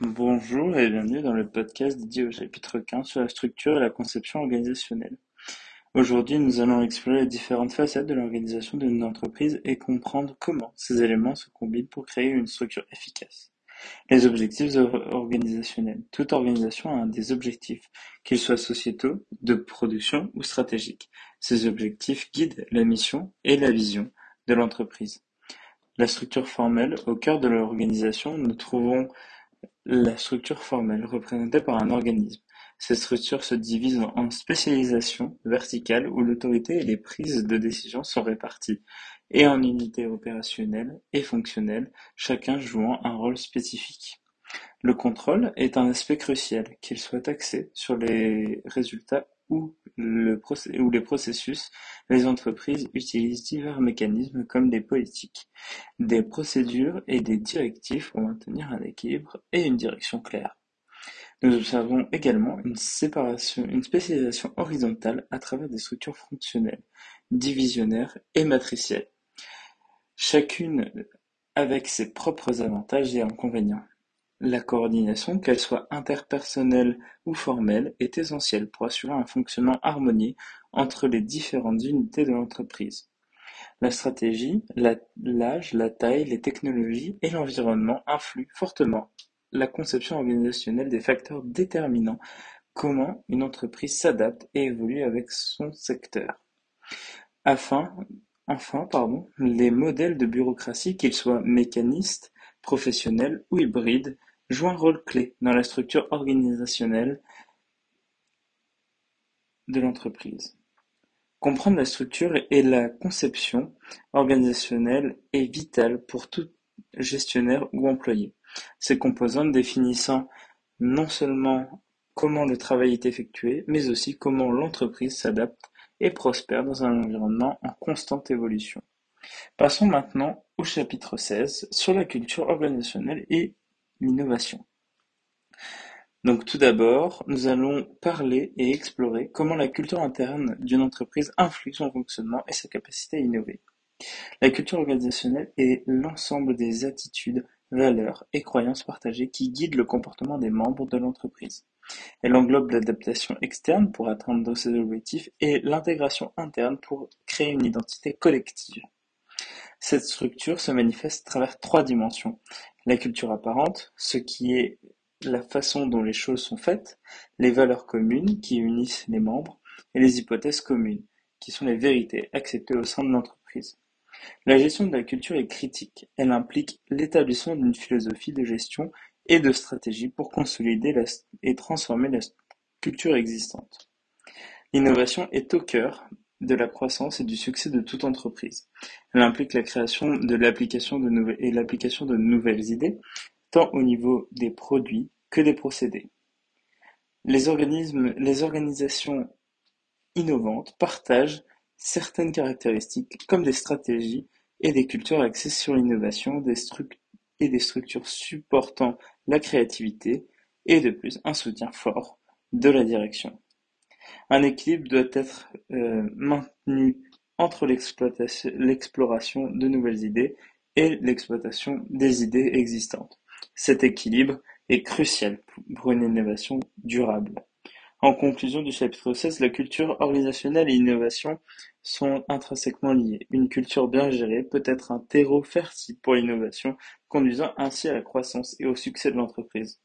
Bonjour et bienvenue dans le podcast dédié au chapitre 15 sur la structure et la conception organisationnelle. Aujourd'hui, nous allons explorer les différentes facettes de l'organisation d'une entreprise et comprendre comment ces éléments se combinent pour créer une structure efficace. Les objectifs organisationnels. Toute organisation a des objectifs, qu'ils soient sociétaux, de production ou stratégiques. Ces objectifs guident la mission et la vision de l'entreprise. La structure formelle. Au cœur de l'organisation, nous trouvons la structure formelle, représentée par un organisme. Cette structure se divise en spécialisations verticales où l'autorité et les prises de décision sont réparties, et en unités opérationnelles et fonctionnelles, chacun jouant un rôle spécifique. Le contrôle est un aspect crucial, qu'il soit axé sur les résultats ou les processus, les entreprises utilisent divers mécanismes comme des politiques, des procédures et des directives pour maintenir un équilibre et une direction claire. Nous observons également une séparation, une spécialisation horizontale à travers des structures fonctionnelles, divisionnaires et matricielles, chacune avec ses propres avantages et inconvénients. La coordination, qu'elle soit interpersonnelle ou formelle, est essentielle pour assurer un fonctionnement harmonieux entre les différentes unités de l'entreprise. La stratégie, l'âge, la taille, les technologies et l'environnement influent fortement la conception organisationnelle des facteurs déterminant comment une entreprise s'adapte et évolue avec son secteur. enfin, les modèles de bureaucratie, qu'ils soient mécanistes, professionnels ou hybrides, joue un rôle clé dans la structure organisationnelle de l'entreprise. Comprendre la structure et la conception organisationnelle est vital pour tout gestionnaire ou employé. Ces composantes définissant non seulement comment le travail est effectué, mais aussi comment l'entreprise s'adapte et prospère dans un environnement en constante évolution. Passons maintenant au chapitre 16 sur la culture organisationnelle et l'innovation. Donc tout d'abord, nous allons parler et explorer comment la culture interne d'une entreprise influe son fonctionnement et sa capacité à innover. La culture organisationnelle est l'ensemble des attitudes, valeurs et croyances partagées qui guident le comportement des membres de l'entreprise. Elle englobe l'adaptation externe pour atteindre ses objectifs et l'intégration interne pour créer une identité collective. Cette structure se manifeste à travers trois dimensions. La culture apparente, ce qui est la façon dont les choses sont faites, les valeurs communes qui unissent les membres, et les hypothèses communes, qui sont les vérités acceptées au sein de l'entreprise. La gestion de la culture est critique. Elle implique l'établissement d'une philosophie de gestion et de stratégie pour consolider et transformer la culture existante. L'innovation est au cœur de la croissance et du succès de toute entreprise. Elle implique la création de l'application de et l'application de nouvelles idées, tant au niveau des produits que des procédés. Les organismes, les organisations innovantes partagent certaines caractéristiques comme des stratégies et des cultures axées sur l'innovation et des structures supportant la créativité et de plus un soutien fort de la direction. Un équilibre doit être euh, maintenu entre l'exploration de nouvelles idées et l'exploitation des idées existantes. Cet équilibre est crucial pour une innovation durable. En conclusion du chapitre 16, la culture organisationnelle et l'innovation sont intrinsèquement liées. Une culture bien gérée peut être un terreau fertile pour l'innovation, conduisant ainsi à la croissance et au succès de l'entreprise.